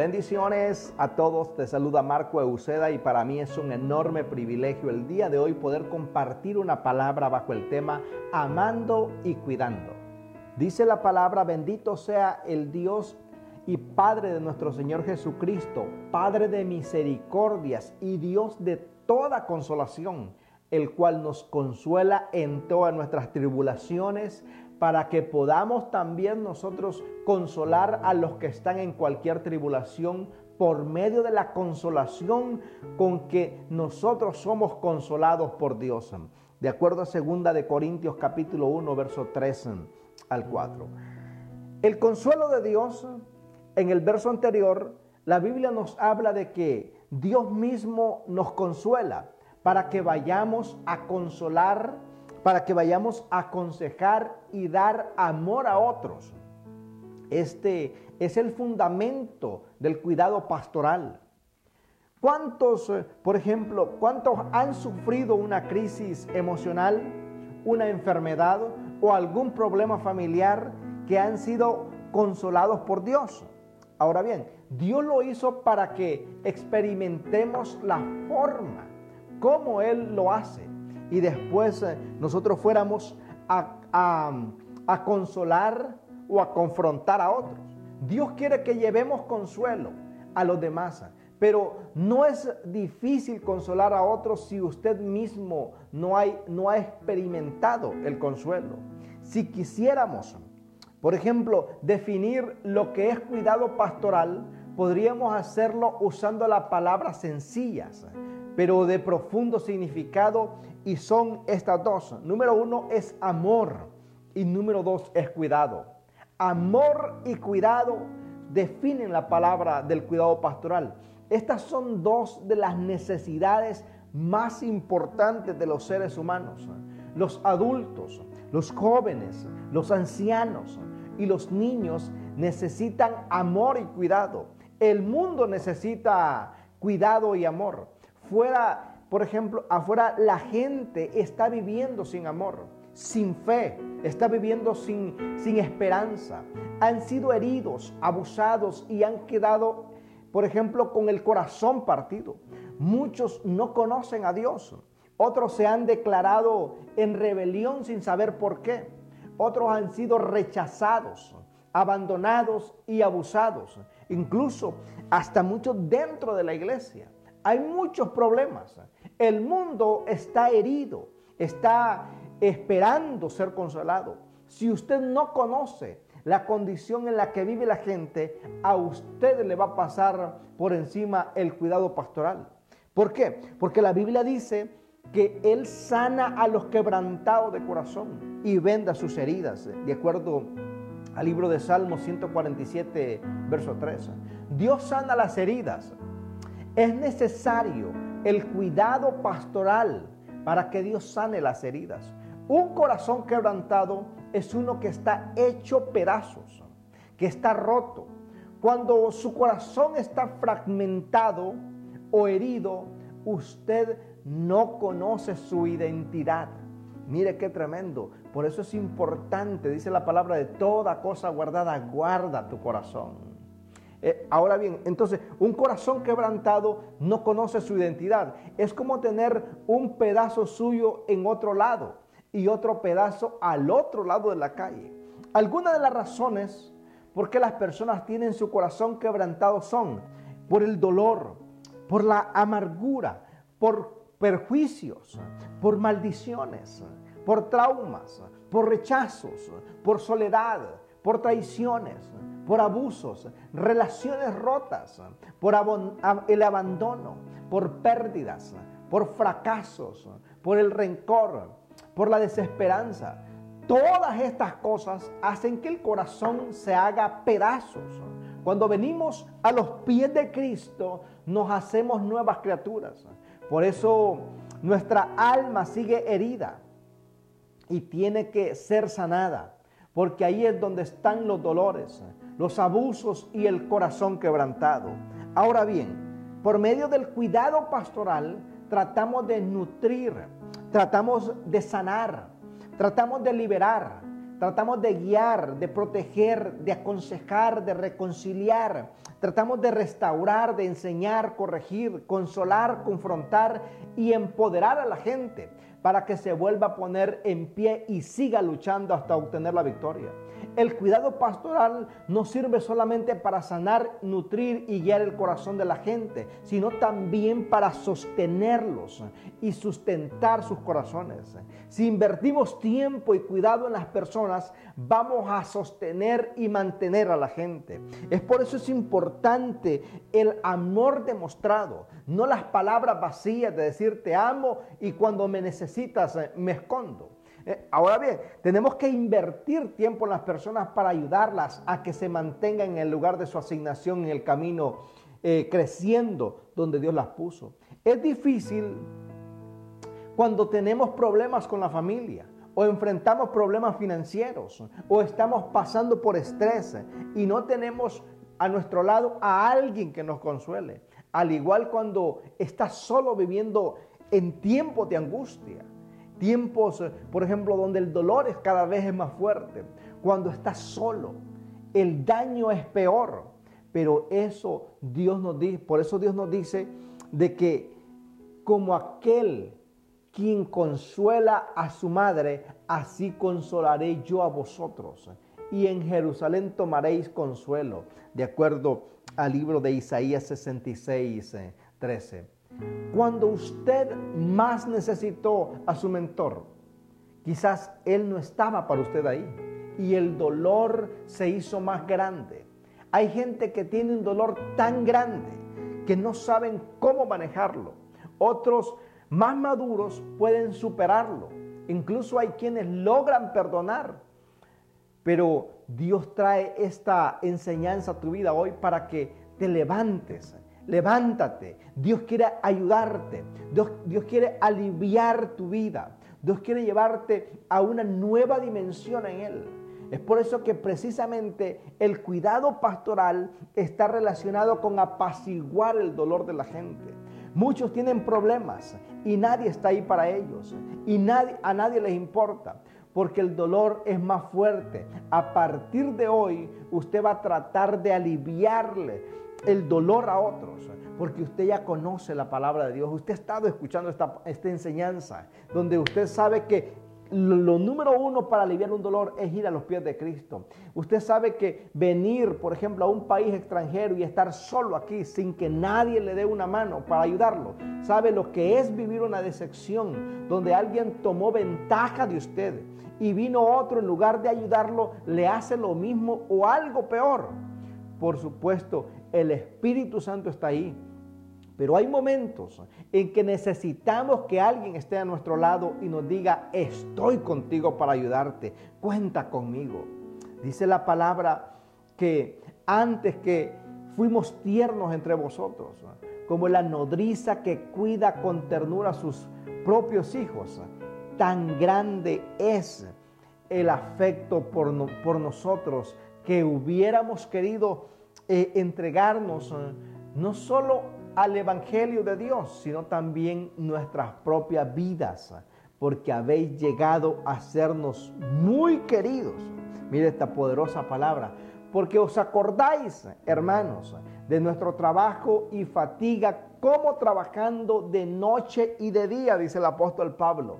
Bendiciones a todos, te saluda Marco Euseda y para mí es un enorme privilegio el día de hoy poder compartir una palabra bajo el tema amando y cuidando. Dice la palabra, bendito sea el Dios y Padre de nuestro Señor Jesucristo, Padre de misericordias y Dios de toda consolación, el cual nos consuela en todas nuestras tribulaciones para que podamos también nosotros consolar a los que están en cualquier tribulación por medio de la consolación con que nosotros somos consolados por Dios. De acuerdo a 2 de Corintios capítulo 1 verso 3 al 4. El consuelo de Dios en el verso anterior, la Biblia nos habla de que Dios mismo nos consuela para que vayamos a consolar para que vayamos a aconsejar y dar amor a otros. Este es el fundamento del cuidado pastoral. ¿Cuántos, eh, por ejemplo, cuántos han sufrido una crisis emocional, una enfermedad o algún problema familiar que han sido consolados por Dios? Ahora bien, Dios lo hizo para que experimentemos la forma como Él lo hace y después eh, nosotros fuéramos a, consolar o a confrontar a otros. Dios quiere que llevemos consuelo a los demás, pero no es difícil consolar a otros si usted mismo no, no ha experimentado el consuelo. Si quisiéramos, por ejemplo, definir lo que es cuidado pastoral, podríamos hacerlo usando las palabras sencillas, pero de profundo significado y son estas dos. Número uno es amor y número dos es cuidado. Amor y cuidado definen la palabra del cuidado pastoral. Estas son dos de las necesidades más importantes de los seres humanos. Los adultos, los jóvenes, los ancianos y los niños necesitan amor y cuidado. El mundo necesita cuidado y amor. Fuera por ejemplo, afuera la gente está viviendo sin amor, sin fe, está viviendo sin, sin esperanza. Han sido heridos, abusados y han quedado, por ejemplo, con el corazón partido. Muchos no conocen a Dios. Otros se han declarado en rebelión sin saber por qué. Otros han sido rechazados, abandonados y abusados. Incluso hasta muchos dentro de la iglesia. Hay muchos problemas. El mundo está herido, está esperando ser consolado. Si usted no conoce la condición en la que vive la gente, a usted le va a pasar por encima el cuidado pastoral. ¿Por qué? Porque la Biblia dice que Él sana a los quebrantados de corazón y venda sus heridas, de acuerdo al libro de Salmos 147, verso 13. Dios sana las heridas. Es necesario el cuidado pastoral para que Dios sane las heridas. Un corazón quebrantado es uno que está hecho pedazos, que está roto. Cuando su corazón está fragmentado o herido, usted no conoce su identidad. Mire qué tremendo. Por eso es importante, dice la palabra, de toda cosa guardada, guarda tu corazón. Eh, ahora bien, entonces, un corazón quebrantado no conoce su identidad. Es como tener un pedazo suyo en otro lado y otro pedazo al otro lado de la calle. Algunas de las razones por qué las personas tienen su corazón quebrantado son por el dolor, por la amargura, por perjuicios, por maldiciones, por traumas, por rechazos, por soledad, por traiciones, por abusos, relaciones rotas, por el abandono, por pérdidas, por fracasos, por el rencor, por la desesperanza. Todas estas cosas hacen que el corazón se haga pedazos. Cuando venimos a los pies de Cristo, nos hacemos nuevas criaturas. Por eso nuestra alma sigue herida y tiene que ser sanada, porque ahí es donde están los dolores, los abusos y el corazón quebrantado. Ahora bien, por medio del cuidado pastoral tratamos de nutrir, tratamos de sanar, tratamos de liberar, tratamos de guiar, de proteger, de aconsejar, de reconciliar, Tratamos de restaurar, de enseñar, corregir, consolar, confrontar y empoderar a la gente para que se vuelva a poner en pie y siga luchando hasta obtener la victoria. El cuidado pastoral no sirve solamente para sanar, nutrir y guiar el corazón de la gente, sino también para sostenerlos y sustentar sus corazones. Si invertimos tiempo y cuidado en las personas, vamos a sostener y mantener a la gente. Es por eso es importante el amor demostrado, no las palabras vacías de decir te amo y cuando me necesitas eh, me escondo. Eh, ahora bien, tenemos que invertir tiempo en las personas para ayudarlas a que se mantengan en el lugar de su asignación, en el camino eh, creciendo donde Dios las puso. Es difícil cuando tenemos problemas con la familia o enfrentamos problemas financieros o estamos pasando por estrés y no tenemos a nuestro lado a alguien que nos consuele. Al igual cuando estás solo viviendo en tiempos de angustia. Tiempos, por ejemplo, donde el dolor es cada vez es más fuerte. Cuando estás solo, el daño es peor. Pero eso Dios nos dice, por eso Dios nos dice de que como aquel quien consuela a su madre, así consolaré yo a vosotros. Y en Jerusalén tomaréis consuelo, de acuerdo al libro de Isaías 66, 13. Cuando usted más necesitó a su mentor, quizás él no estaba para usted ahí y el dolor se hizo más grande. Hay gente que tiene un dolor tan grande que no saben cómo manejarlo. Otros más maduros pueden superarlo. Incluso hay quienes logran perdonar. Pero Dios trae esta enseñanza a tu vida hoy para que te levantes, levántate. Dios quiere ayudarte. Dios, quiere aliviar tu vida. Dios quiere llevarte a una nueva dimensión en Él. Es por eso que precisamente el cuidado pastoral está relacionado con apaciguar el dolor de la gente. Muchos tienen problemas y nadie está ahí para ellos. Y nadie, a nadie les importa porque el dolor es más fuerte. A partir de hoy, usted va a tratar de aliviarle el dolor a otros, porque usted ya conoce la palabra de Dios, usted ha estado escuchando esta, esta enseñanza, donde usted sabe que lo, número uno para aliviar un dolor es ir a los pies de Cristo. Usted sabe que venir, por ejemplo, a un país extranjero y estar solo aquí sin que nadie le dé una mano para ayudarlo, sabe lo que es vivir una decepción, donde alguien tomó ventaja de usted y vino otro en lugar de ayudarlo, le hace lo mismo o algo peor. Por supuesto, el Espíritu Santo está ahí. Pero hay momentos en que necesitamos que alguien esté a nuestro lado y nos diga, estoy contigo para ayudarte, cuenta conmigo. Dice la palabra que antes que fuimos tiernos entre vosotros, como la nodriza que cuida con ternura a sus propios hijos, tan grande es el afecto por, por nosotros que hubiéramos querido eh, entregarnos eh, no solo al Evangelio de Dios, sino también nuestras propias vidas, porque habéis llegado a sernos muy queridos. Mire esta poderosa palabra, porque os acordáis, hermanos, de nuestro trabajo y fatiga, como trabajando de noche y de día, dice el apóstol Pablo,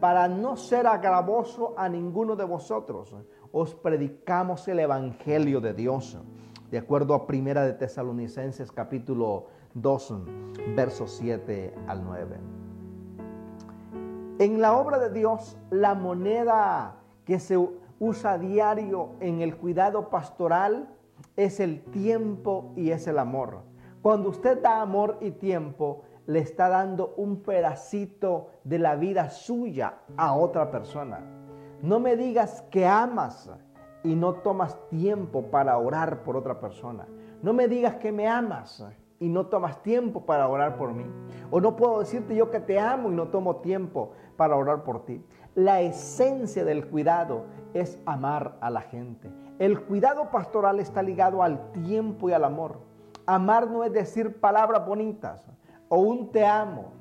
para no ser agravoso a ninguno de vosotros, os predicamos el Evangelio de Dios de acuerdo a Primera de Tesalonicenses capítulo 2, versos 7 al 9. En la obra de Dios, la moneda que se usa a diario en el cuidado pastoral es el tiempo y es el amor. Cuando usted da amor y tiempo, le está dando un pedacito de la vida suya a otra persona. No me digas que amas y no tomas tiempo para orar por otra persona. No me digas que me amas y no tomas tiempo para orar por mí. O no puedo decirte yo que te amo y no tomo tiempo para orar por ti. La esencia del cuidado es amar a la gente. El cuidado pastoral está ligado al tiempo y al amor. Amar no es decir palabras bonitas o un te amo.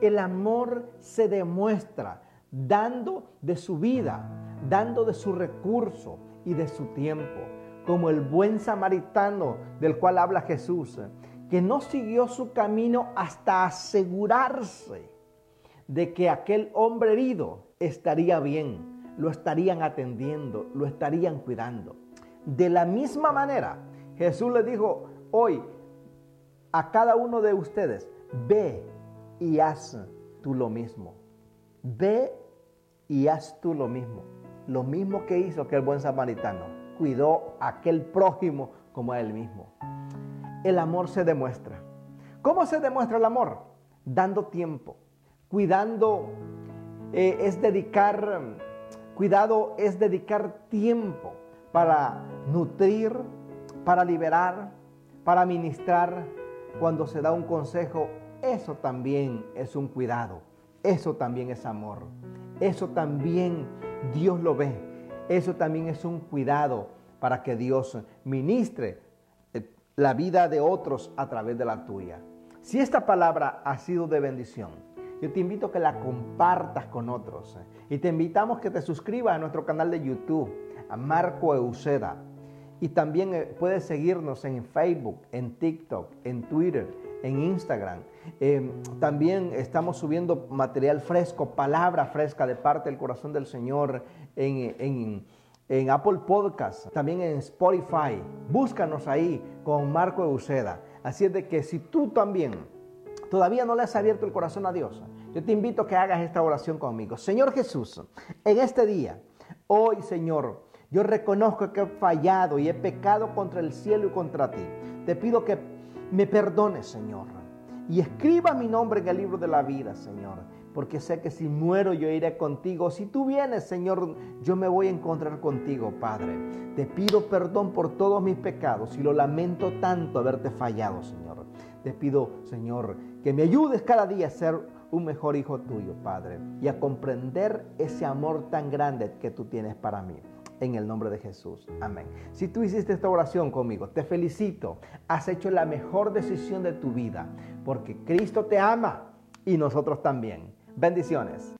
El amor se demuestra dando de su vida, dando de su recurso, y de su tiempo. como el buen samaritano del cual habla Jesús, que no siguió su camino hasta asegurarse de que aquel hombre herido estaría bien, lo estarían atendiendo, lo estarían cuidando. De la misma manera, Jesús le dijo hoy a cada uno de ustedes, ve y haz tú lo mismo. Ve y haz tú lo mismo. Lo mismo que hizo aquel buen samaritano. Cuidó a aquel prójimo como a él mismo. El amor se demuestra. ¿Cómo se demuestra el amor? Dando tiempo. Cuidando eh, es dedicar, cuidado es dedicar tiempo para nutrir, para liberar, para ministrar. Cuando se da un consejo, eso también es un cuidado. Eso también es amor. Eso también Dios lo ve. Eso también es un cuidado para que Dios ministre eh, la vida de otros a través de la tuya. Si esta palabra ha sido de bendición, yo te invito a que la compartas con otros eh, y te invitamos que te suscribas a nuestro canal de YouTube, a Marco Euseda. Y también eh, puedes seguirnos en Facebook, en TikTok, en Twitter, en Instagram. Em, también estamos subiendo material fresco, palabra fresca de parte del corazón del Señor en, Apple Podcast, también en Spotify. Búscanos ahí con Marco Euseda. Así es de que si tú también todavía no le has abierto el corazón a Dios, yo te invito a que hagas esta oración conmigo. Señor Jesús, en este día, hoy Señor, yo reconozco que he fallado y he pecado contra el cielo y contra ti. Te pido que me perdones, Señor. Y escriba mi nombre en el libro de la vida, Señor. Porque sé que si muero yo iré contigo. Si tú vienes, Señor, yo me voy a encontrar contigo, Padre. Te pido perdón por todos mis pecados y lo lamento tanto haberte fallado, Señor. Te pido, Señor, que me ayudes cada día a ser un mejor hijo tuyo, Padre, y a comprender ese amor tan grande que tú tienes para mí en el nombre de Jesús. Amén. Si tú hiciste esta oración conmigo, te felicito. Has hecho la mejor decisión de tu vida porque Cristo te ama y nosotros también. Bendiciones.